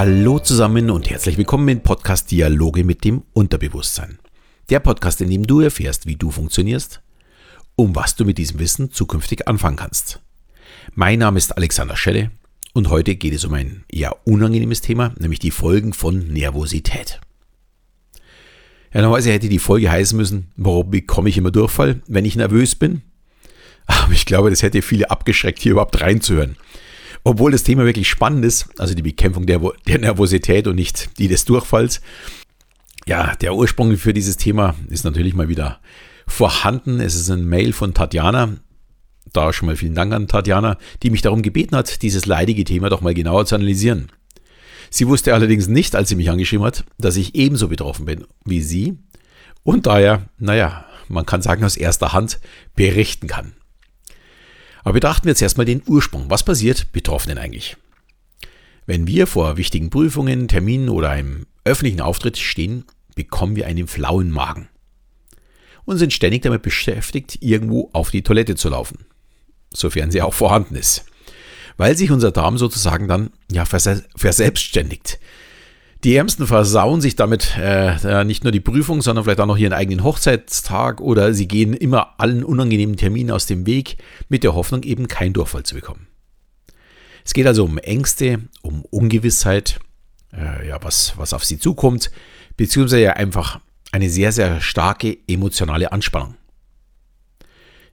Hallo zusammen und herzlich willkommen im Podcast Dialoge mit dem Unterbewusstsein. Der Podcast, in dem du erfährst, wie du funktionierst, um was du mit diesem Wissen zukünftig anfangen kannst. Mein Name ist Alexander Schelle und heute geht es um ein eher unangenehmes Thema, nämlich die Folgen von Nervosität. Ja, normalerweise hätte die Folge heißen müssen, warum bekomme ich immer Durchfall, wenn ich nervös bin? Aber ich glaube, das hätte viele abgeschreckt, hier überhaupt reinzuhören. Obwohl das Thema wirklich spannend ist, also die Bekämpfung der, der Nervosität und nicht die des Durchfalls. Ja, der Ursprung für dieses Thema ist natürlich mal wieder vorhanden. Es ist ein Mail von Tatjana. Da schon mal vielen Dank an Tatjana, die mich darum gebeten hat, dieses leidige Thema doch mal genauer zu analysieren. Sie wusste allerdings nicht, als sie mich angeschrieben hat, dass ich ebenso betroffen bin wie sie und daher, naja, man kann sagen, aus erster Hand berichten kann. Aber betrachten wir jetzt erstmal den Ursprung. Was passiert Betroffenen eigentlich? Wenn wir vor wichtigen Prüfungen, Terminen oder einem öffentlichen Auftritt stehen, bekommen wir einen flauen Magen und sind ständig damit beschäftigt, irgendwo auf die Toilette zu laufen, sofern sie auch vorhanden ist, weil sich unser Darm sozusagen dann ja verselbstständigt. Die Ärmsten versauen sich damit äh, nicht nur die Prüfung, sondern vielleicht auch noch ihren eigenen Hochzeitstag oder sie gehen immer allen unangenehmen Terminen aus dem Weg mit der Hoffnung, eben keinen Durchfall zu bekommen. Es geht also um Ängste, um Ungewissheit, äh, ja, was, was auf sie zukommt, beziehungsweise ja einfach eine sehr, sehr starke emotionale Anspannung,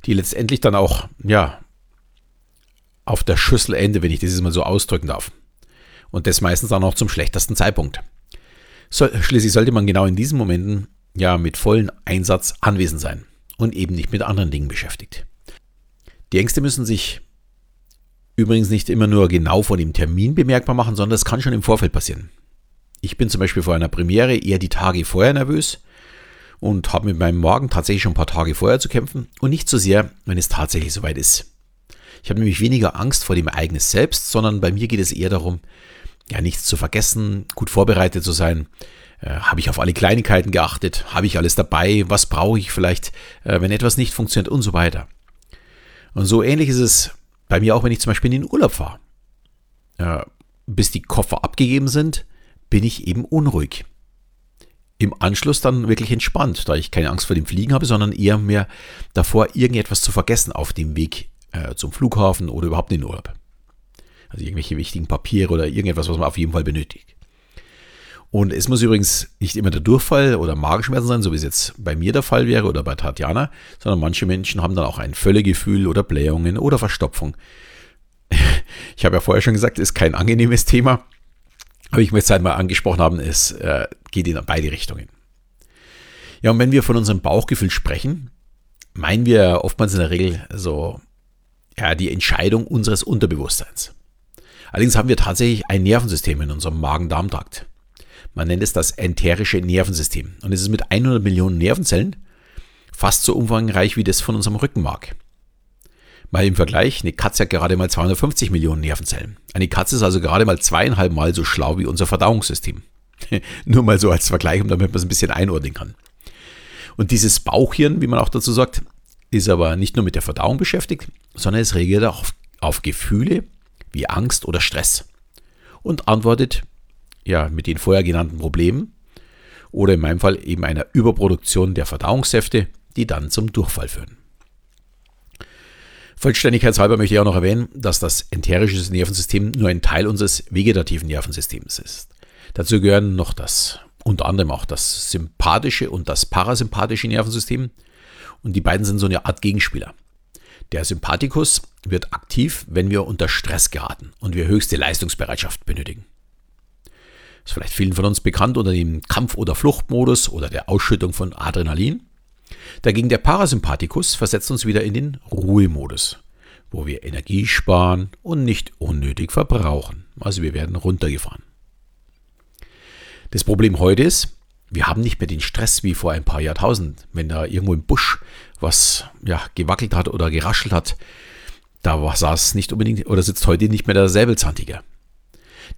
die letztendlich dann auch, ja, auf der Schüssel endet, wenn ich das mal so ausdrücken darf. Und das meistens auch noch zum schlechtesten Zeitpunkt. So, schließlich sollte man genau in diesen Momenten ja mit vollem Einsatz anwesend sein und eben nicht mit anderen Dingen beschäftigt. Die Ängste müssen sich übrigens nicht immer nur genau vor dem Termin bemerkbar machen, sondern das kann schon im Vorfeld passieren. Ich bin zum Beispiel vor einer Premiere eher die Tage vorher nervös und habe mit meinem Morgen tatsächlich schon ein paar Tage vorher zu kämpfen und nicht so sehr, wenn es tatsächlich soweit ist. Ich habe nämlich weniger Angst vor dem Ereignis selbst, sondern bei mir geht es eher darum, ja, nichts zu vergessen, gut vorbereitet zu sein. Äh, habe ich auf alle Kleinigkeiten geachtet? Habe ich alles dabei? Was brauche ich vielleicht, äh, wenn etwas nicht funktioniert und so weiter. Und so ähnlich ist es bei mir auch, wenn ich zum Beispiel in den Urlaub fahre. Äh, bis die Koffer abgegeben sind, bin ich eben unruhig. Im Anschluss dann wirklich entspannt, da ich keine Angst vor dem Fliegen habe, sondern eher mehr davor, irgendetwas zu vergessen auf dem Weg äh, zum Flughafen oder überhaupt in den Urlaub. Also irgendwelche wichtigen Papiere oder irgendetwas, was man auf jeden Fall benötigt. Und es muss übrigens nicht immer der Durchfall oder Magenschmerzen sein, so wie es jetzt bei mir der Fall wäre oder bei Tatjana, sondern manche Menschen haben dann auch ein Völlegefühl oder Blähungen oder Verstopfung. Ich habe ja vorher schon gesagt, es ist kein angenehmes Thema, aber ich möchte es halt mal angesprochen haben, es äh, geht in beide Richtungen. Ja, und wenn wir von unserem Bauchgefühl sprechen, meinen wir oftmals in der Regel so ja, die Entscheidung unseres Unterbewusstseins. Allerdings haben wir tatsächlich ein Nervensystem in unserem Magen-Darm-Trakt. Man nennt es das enterische Nervensystem. Und es ist mit 100 Millionen Nervenzellen fast so umfangreich wie das von unserem Rückenmark. Mal im Vergleich, eine Katze hat gerade mal 250 Millionen Nervenzellen. Eine Katze ist also gerade mal zweieinhalb Mal so schlau wie unser Verdauungssystem. Nur mal so als Vergleich, damit man es ein bisschen einordnen kann. Und dieses Bauchhirn, wie man auch dazu sagt, ist aber nicht nur mit der Verdauung beschäftigt, sondern es reagiert auch auf, auf Gefühle wie Angst oder Stress und antwortet ja mit den vorher genannten Problemen oder in meinem Fall eben einer Überproduktion der Verdauungssäfte, die dann zum Durchfall führen. Vollständigkeitshalber möchte ich auch noch erwähnen, dass das enterische Nervensystem nur ein Teil unseres vegetativen Nervensystems ist. Dazu gehören noch das, unter anderem auch das sympathische und das parasympathische Nervensystem. Und die beiden sind so eine Art Gegenspieler. Der Sympathikus wird aktiv, wenn wir unter Stress geraten und wir höchste Leistungsbereitschaft benötigen. Das ist vielleicht vielen von uns bekannt unter dem Kampf- oder Fluchtmodus oder der Ausschüttung von Adrenalin. Dagegen der Parasympathikus versetzt uns wieder in den Ruhemodus, wo wir Energie sparen und nicht unnötig verbrauchen. Also wir werden runtergefahren. Das Problem heute ist, wir haben nicht mehr den Stress wie vor ein paar Jahrtausenden, wenn da irgendwo im Busch was ja, gewackelt hat oder geraschelt hat. Da saß nicht unbedingt oder sitzt heute nicht mehr der Säbelzahntiger.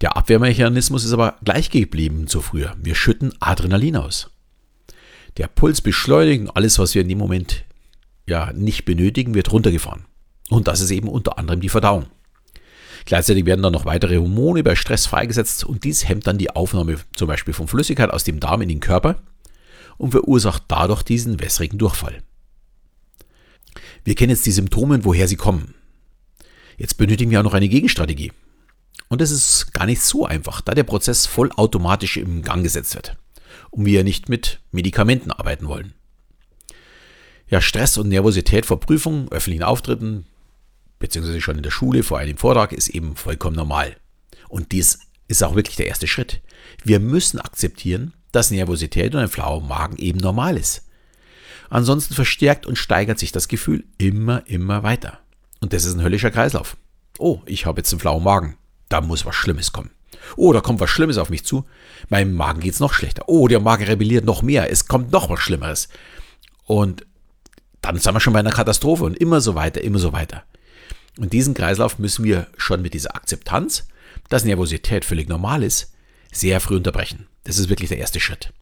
Der Abwehrmechanismus ist aber gleich geblieben zu früher. Wir schütten Adrenalin aus. Der Puls beschleunigt und alles, was wir in dem Moment ja nicht benötigen, wird runtergefahren. Und das ist eben unter anderem die Verdauung. Gleichzeitig werden dann noch weitere Hormone bei Stress freigesetzt und dies hemmt dann die Aufnahme zum Beispiel von Flüssigkeit aus dem Darm in den Körper und verursacht dadurch diesen wässrigen Durchfall. Wir kennen jetzt die Symptome, woher sie kommen. Jetzt benötigen wir auch noch eine Gegenstrategie. Und das ist gar nicht so einfach, da der Prozess vollautomatisch im Gang gesetzt wird und wir nicht mit Medikamenten arbeiten wollen. Ja, Stress und Nervosität vor Prüfungen, öffentlichen Auftritten, beziehungsweise schon in der Schule vor einem Vortrag ist eben vollkommen normal. Und dies ist auch wirklich der erste Schritt. Wir müssen akzeptieren, dass Nervosität und ein flauer Magen eben normal ist. Ansonsten verstärkt und steigert sich das Gefühl immer, immer weiter. Und das ist ein höllischer Kreislauf. Oh, ich habe jetzt einen flauen Magen. Da muss was Schlimmes kommen. Oh, da kommt was Schlimmes auf mich zu. Meinem Magen geht es noch schlechter. Oh, der Magen rebelliert noch mehr. Es kommt noch was Schlimmeres. Und dann sind wir schon bei einer Katastrophe und immer so weiter, immer so weiter. Und diesen Kreislauf müssen wir schon mit dieser Akzeptanz, dass Nervosität völlig normal ist, sehr früh unterbrechen. Das ist wirklich der erste Schritt.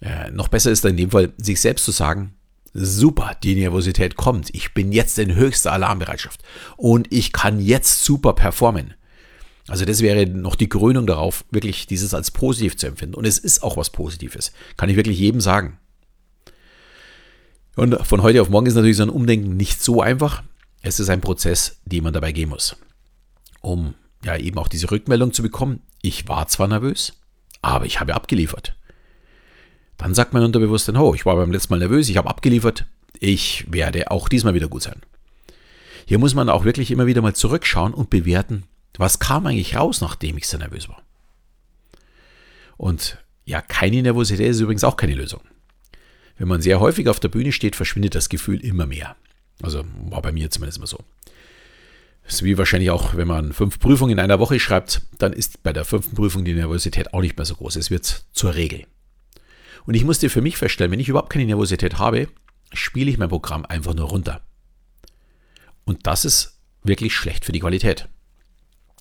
Äh, noch besser ist in dem Fall, sich selbst zu sagen, super, die Nervosität kommt, ich bin jetzt in höchster Alarmbereitschaft und ich kann jetzt super performen. Also das wäre noch die Krönung darauf, wirklich dieses als positiv zu empfinden. Und es ist auch was Positives. Kann ich wirklich jedem sagen. Und von heute auf morgen ist natürlich so ein Umdenken nicht so einfach. Es ist ein Prozess, den man dabei gehen muss. Um ja eben auch diese Rückmeldung zu bekommen. Ich war zwar nervös, aber ich habe abgeliefert. Dann sagt mein Unterbewusstsein, oh, ich war beim letzten Mal nervös, ich habe abgeliefert, ich werde auch diesmal wieder gut sein. Hier muss man auch wirklich immer wieder mal zurückschauen und bewerten, was kam eigentlich raus, nachdem ich so nervös war. Und ja, keine Nervosität ist übrigens auch keine Lösung. Wenn man sehr häufig auf der Bühne steht, verschwindet das Gefühl immer mehr. Also war bei mir zumindest immer so. Das ist wie wahrscheinlich auch, wenn man fünf Prüfungen in einer Woche schreibt, dann ist bei der fünften Prüfung die Nervosität auch nicht mehr so groß. Es wird zur Regel. Und ich musste für mich feststellen, wenn ich überhaupt keine Nervosität habe, spiele ich mein Programm einfach nur runter. Und das ist wirklich schlecht für die Qualität.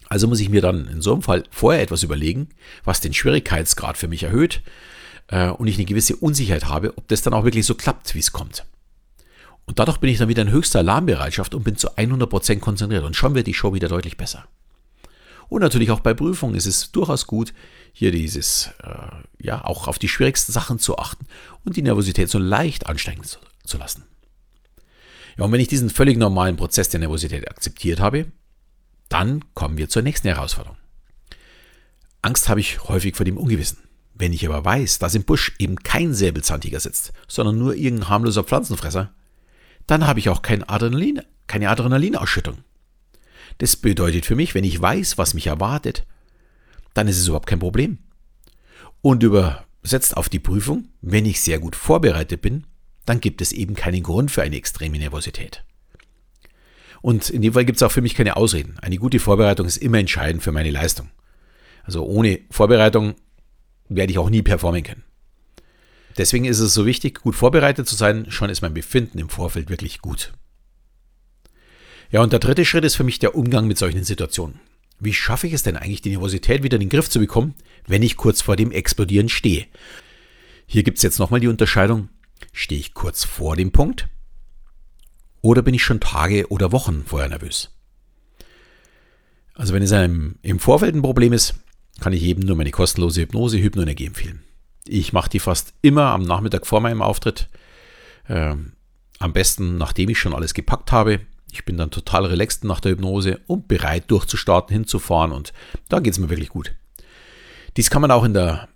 Also muss ich mir dann in so einem Fall vorher etwas überlegen, was den Schwierigkeitsgrad für mich erhöht, äh, und ich eine gewisse Unsicherheit habe, ob das dann auch wirklich so klappt, wie es kommt. Und dadurch bin ich dann wieder in höchster Alarmbereitschaft und bin zu 100% konzentriert und schon wird die Show wieder deutlich besser. Und natürlich auch bei Prüfungen ist es durchaus gut, hier dieses, äh, ja, auch auf die schwierigsten Sachen zu achten und die Nervosität so leicht ansteigen zu, zu lassen. Ja, und wenn ich diesen völlig normalen Prozess der Nervosität akzeptiert habe, dann kommen wir zur nächsten Herausforderung. Angst habe ich häufig vor dem Ungewissen. Wenn ich aber weiß, dass im Busch eben kein Säbelzahntiger sitzt, sondern nur irgendein harmloser Pflanzenfresser, dann habe ich auch kein Adrenalin, keine Adrenalinausschüttung. Das bedeutet für mich, wenn ich weiß, was mich erwartet, dann ist es überhaupt kein Problem. Und übersetzt auf die Prüfung, wenn ich sehr gut vorbereitet bin, dann gibt es eben keinen Grund für eine extreme Nervosität. Und in dem Fall gibt es auch für mich keine Ausreden. Eine gute Vorbereitung ist immer entscheidend für meine Leistung. Also ohne Vorbereitung werde ich auch nie performen können. Deswegen ist es so wichtig, gut vorbereitet zu sein. Schon ist mein Befinden im Vorfeld wirklich gut. Ja, und der dritte Schritt ist für mich der Umgang mit solchen Situationen. Wie schaffe ich es denn eigentlich, die Nervosität wieder in den Griff zu bekommen, wenn ich kurz vor dem Explodieren stehe? Hier gibt es jetzt nochmal die Unterscheidung. Stehe ich kurz vor dem Punkt oder bin ich schon Tage oder Wochen vorher nervös? Also wenn es einem im Vorfeld ein Problem ist, kann ich jedem nur meine kostenlose Hypnose Hypnoenergie empfehlen. Ich mache die fast immer am Nachmittag vor meinem Auftritt. Ähm, am besten, nachdem ich schon alles gepackt habe. Ich bin dann total relaxed nach der Hypnose und bereit durchzustarten, hinzufahren und da geht es mir wirklich gut. Dies kann man auch in der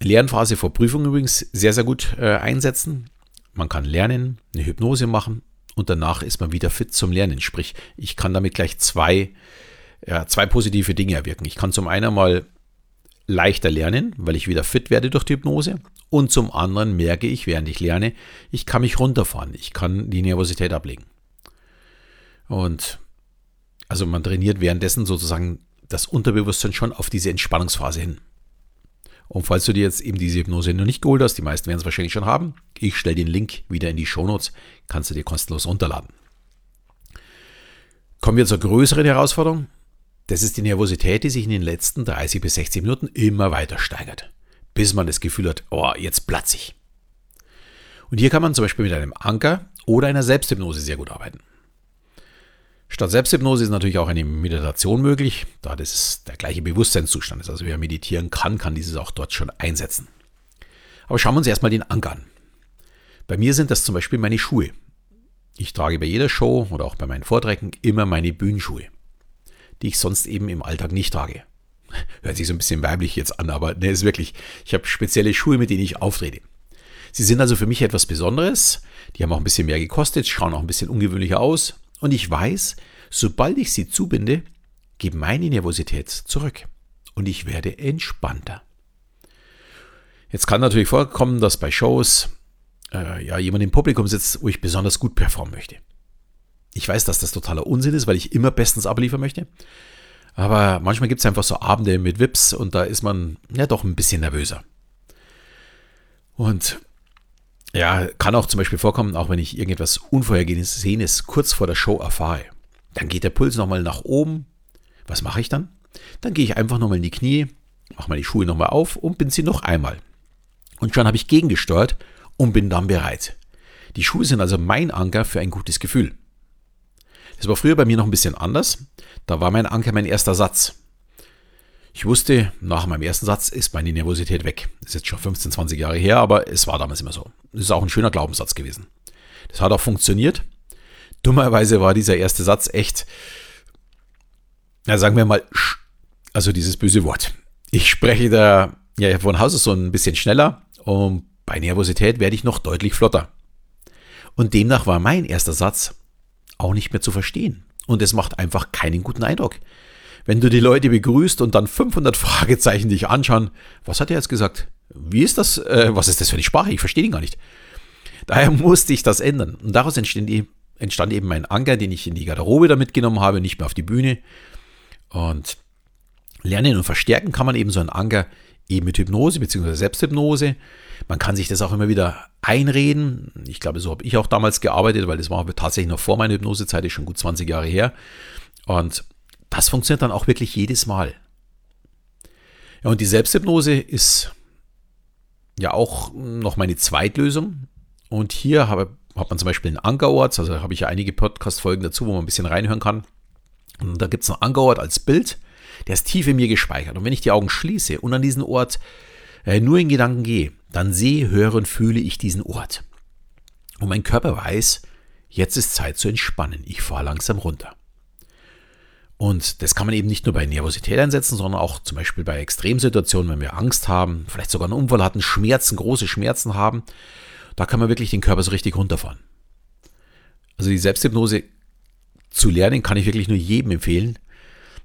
Lernphase vor Prüfung übrigens sehr, sehr gut äh, einsetzen. Man kann lernen, eine Hypnose machen und danach ist man wieder fit zum Lernen. Sprich, ich kann damit gleich zwei ja, zwei positive Dinge erwirken. Ich kann zum einen mal leichter lernen, weil ich wieder fit werde durch die Hypnose. Und zum anderen merke ich, während ich lerne, ich kann mich runterfahren. Ich kann die Nervosität ablegen. Und also man trainiert währenddessen sozusagen das Unterbewusstsein schon auf diese Entspannungsphase hin. Und falls du dir jetzt eben diese Hypnose noch nicht geholt hast, die meisten werden es wahrscheinlich schon haben, ich stelle den Link wieder in die Shownotes, kannst du dir kostenlos runterladen. Kommen wir zur größeren Herausforderung. Das ist die Nervosität, die sich in den letzten 30 bis 60 Minuten immer weiter steigert, bis man das Gefühl hat, oh, jetzt platze ich. Und hier kann man zum Beispiel mit einem Anker oder einer Selbsthypnose sehr gut arbeiten. Statt Selbsthypnose ist natürlich auch eine Meditation möglich, da das der gleiche Bewusstseinszustand ist. Also wer meditieren kann, kann dieses auch dort schon einsetzen. Aber schauen wir uns erstmal den Anker an. Bei mir sind das zum Beispiel meine Schuhe. Ich trage bei jeder Show oder auch bei meinen Vorträgen immer meine Bühnenschuhe, die ich sonst eben im Alltag nicht trage. Hört sich so ein bisschen weiblich jetzt an, aber ne, ist wirklich, ich habe spezielle Schuhe, mit denen ich auftrete. Sie sind also für mich etwas Besonderes. Die haben auch ein bisschen mehr gekostet, schauen auch ein bisschen ungewöhnlicher aus. Und ich weiß, sobald ich sie zubinde, geht meine Nervosität zurück. Und ich werde entspannter. Jetzt kann natürlich vorkommen, dass bei Shows äh, ja, jemand im Publikum sitzt, wo ich besonders gut performen möchte. Ich weiß, dass das totaler Unsinn ist, weil ich immer bestens abliefern möchte. Aber manchmal gibt es einfach so Abende mit Vips und da ist man ja doch ein bisschen nervöser. Und ja, kann auch zum Beispiel vorkommen, auch wenn ich irgendetwas Unvorhergesehenes kurz vor der Show erfahre. Dann geht der Puls nochmal nach oben. Was mache ich dann? Dann gehe ich einfach nochmal in die Knie, mache meine Schuhe nochmal auf und bin sie noch einmal. Und schon habe ich gegengesteuert und bin dann bereit. Die Schuhe sind also mein Anker für ein gutes Gefühl. Das war früher bei mir noch ein bisschen anders. Da war mein Anker mein erster Satz. Ich wusste, nach meinem ersten Satz ist meine Nervosität weg. Ist jetzt schon 15, 20 Jahre her, aber es war damals immer so. Das ist auch ein schöner Glaubenssatz gewesen. Das hat auch funktioniert. Dummerweise war dieser erste Satz echt, ja, sagen wir mal, also dieses böse Wort. Ich spreche da ja von Haus aus so ein bisschen schneller und bei Nervosität werde ich noch deutlich flotter. Und demnach war mein erster Satz auch nicht mehr zu verstehen. Und es macht einfach keinen guten Eindruck wenn du die Leute begrüßt und dann 500 Fragezeichen dich anschauen, was hat er jetzt gesagt? Wie ist das? Äh, was ist das für eine Sprache? Ich verstehe ihn gar nicht. Daher musste ich das ändern. Und daraus entstand, entstand eben mein Anker, den ich in die Garderobe da mitgenommen habe, nicht mehr auf die Bühne. Und lernen und verstärken kann man eben so einen Anker eben mit Hypnose bzw. Selbsthypnose. Man kann sich das auch immer wieder einreden. Ich glaube, so habe ich auch damals gearbeitet, weil das war tatsächlich noch vor meiner Hypnosezeit, ist schon gut 20 Jahre her. Und das funktioniert dann auch wirklich jedes Mal. Ja, und die Selbsthypnose ist ja auch noch meine Zweitlösung. Und hier habe, hat man zum Beispiel einen Ankerort, also habe ich ja einige Podcast-Folgen dazu, wo man ein bisschen reinhören kann. Und da gibt es einen Ankerort als Bild, der ist tief in mir gespeichert. Und wenn ich die Augen schließe und an diesen Ort äh, nur in Gedanken gehe, dann sehe, höre und fühle ich diesen Ort. Und mein Körper weiß, jetzt ist Zeit zu entspannen. Ich fahre langsam runter. Und das kann man eben nicht nur bei Nervosität einsetzen, sondern auch zum Beispiel bei Extremsituationen, wenn wir Angst haben, vielleicht sogar einen Unfall hatten, Schmerzen, große Schmerzen haben. Da kann man wirklich den Körper so richtig runterfahren. Also die Selbsthypnose zu lernen, kann ich wirklich nur jedem empfehlen.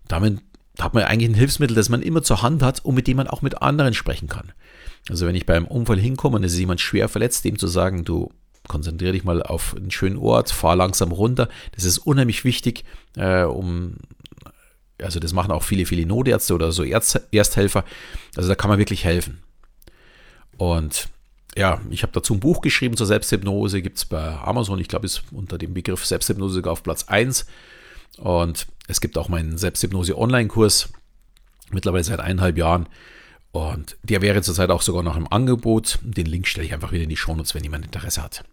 Damit hat man eigentlich ein Hilfsmittel, das man immer zur Hand hat und mit dem man auch mit anderen sprechen kann. Also wenn ich beim Unfall hinkomme und es ist jemand schwer verletzt, dem zu sagen, du konzentriere dich mal auf einen schönen Ort, fahr langsam runter. Das ist unheimlich wichtig, äh, um also das machen auch viele, viele Notärzte oder so Erst Ersthelfer. Also da kann man wirklich helfen. Und ja, ich habe dazu ein Buch geschrieben zur Selbsthypnose, gibt es bei Amazon, ich glaube, ist unter dem Begriff Selbsthypnose sogar auf Platz 1. Und es gibt auch meinen Selbsthypnose-Online-Kurs, mittlerweile seit eineinhalb Jahren. Und der wäre zurzeit auch sogar noch im Angebot. Den Link stelle ich einfach wieder in die Shownotes, wenn jemand Interesse hat.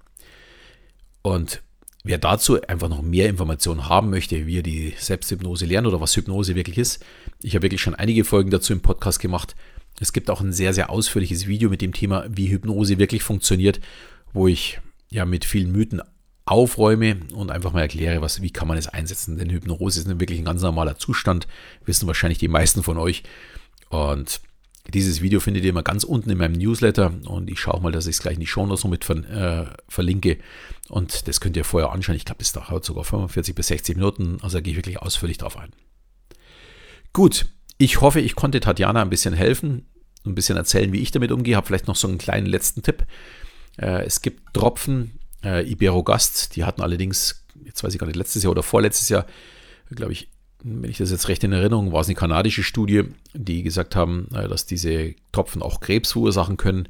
Und Wer dazu einfach noch mehr Informationen haben möchte, wie er die Selbsthypnose lernt oder was Hypnose wirklich ist, ich habe wirklich schon einige Folgen dazu im Podcast gemacht. Es gibt auch ein sehr, sehr ausführliches Video mit dem Thema, wie Hypnose wirklich funktioniert, wo ich ja mit vielen Mythen aufräume und einfach mal erkläre, was, wie kann man es einsetzen. Denn Hypnose ist wirklich ein ganz normaler Zustand, wissen wahrscheinlich die meisten von euch. Und dieses Video findet ihr immer ganz unten in meinem Newsletter und ich schaue mal, dass ich es gleich in die Show noch mit ver äh, verlinke. Und das könnt ihr vorher anschauen. Ich glaube, das dauert sogar 45 bis 60 Minuten. Also da gehe ich wirklich ausführlich drauf ein. Gut, ich hoffe, ich konnte Tatjana ein bisschen helfen, ein bisschen erzählen, wie ich damit umgehe. Habe vielleicht noch so einen kleinen letzten Tipp. Äh, es gibt Tropfen, äh, Iberogast, die hatten allerdings, jetzt weiß ich gar nicht, letztes Jahr oder vorletztes Jahr, glaube ich, wenn ich das jetzt recht in Erinnerung, war es eine kanadische Studie, die gesagt haben, äh, dass diese Tropfen auch Krebs verursachen können.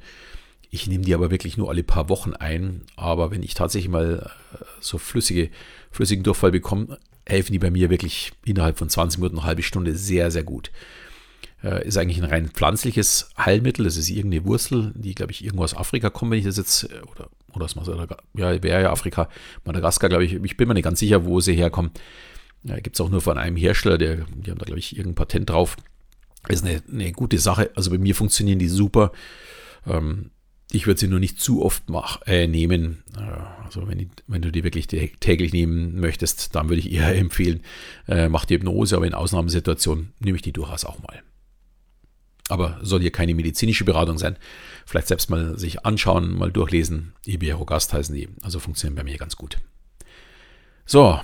Ich nehme die aber wirklich nur alle paar Wochen ein. Aber wenn ich tatsächlich mal äh, so flüssige, flüssigen Durchfall bekomme, helfen die bei mir wirklich innerhalb von 20 Minuten, eine halbe Stunde sehr, sehr gut. Äh, ist eigentlich ein rein pflanzliches Heilmittel. Das ist irgendeine Wurzel, die, glaube ich, irgendwo aus Afrika kommt, wenn ich das jetzt, oder, oder aus Madagaskar, ja, wäre ja Afrika, Madagaskar, glaube ich, ich bin mir nicht ganz sicher, wo sie herkommt. Ja, Gibt es auch nur von einem Hersteller, der, die haben da, glaube ich, irgendein Patent drauf. Ist eine, eine gute Sache. Also bei mir funktionieren die super. Ähm, ich würde sie nur nicht zu oft mach, äh, nehmen. Äh, also wenn, wenn, du die wirklich täglich nehmen möchtest, dann würde ich eher empfehlen, äh, mach die Hypnose, aber in Ausnahmesituationen nehme ich die durchaus auch mal. Aber soll hier keine medizinische Beratung sein. Vielleicht selbst mal sich anschauen, mal durchlesen. Iberogast heißen die. Also funktionieren bei mir ganz gut. So,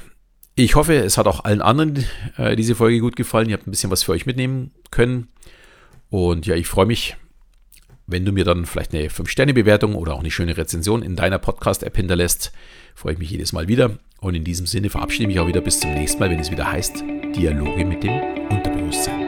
ich hoffe, es hat auch allen anderen äh, diese Folge gut gefallen. Ihr habt ein bisschen was für euch mitnehmen können. Und ja, ich freue mich, wenn du mir dann vielleicht eine 5-Sterne-Bewertung oder auch eine schöne Rezension in deiner Podcast-App hinterlässt. Freue ich mich jedes Mal wieder. Und in diesem Sinne verabschiede ich mich auch wieder bis zum nächsten Mal, wenn es wieder heißt Dialoge mit dem Unterbewusstsein.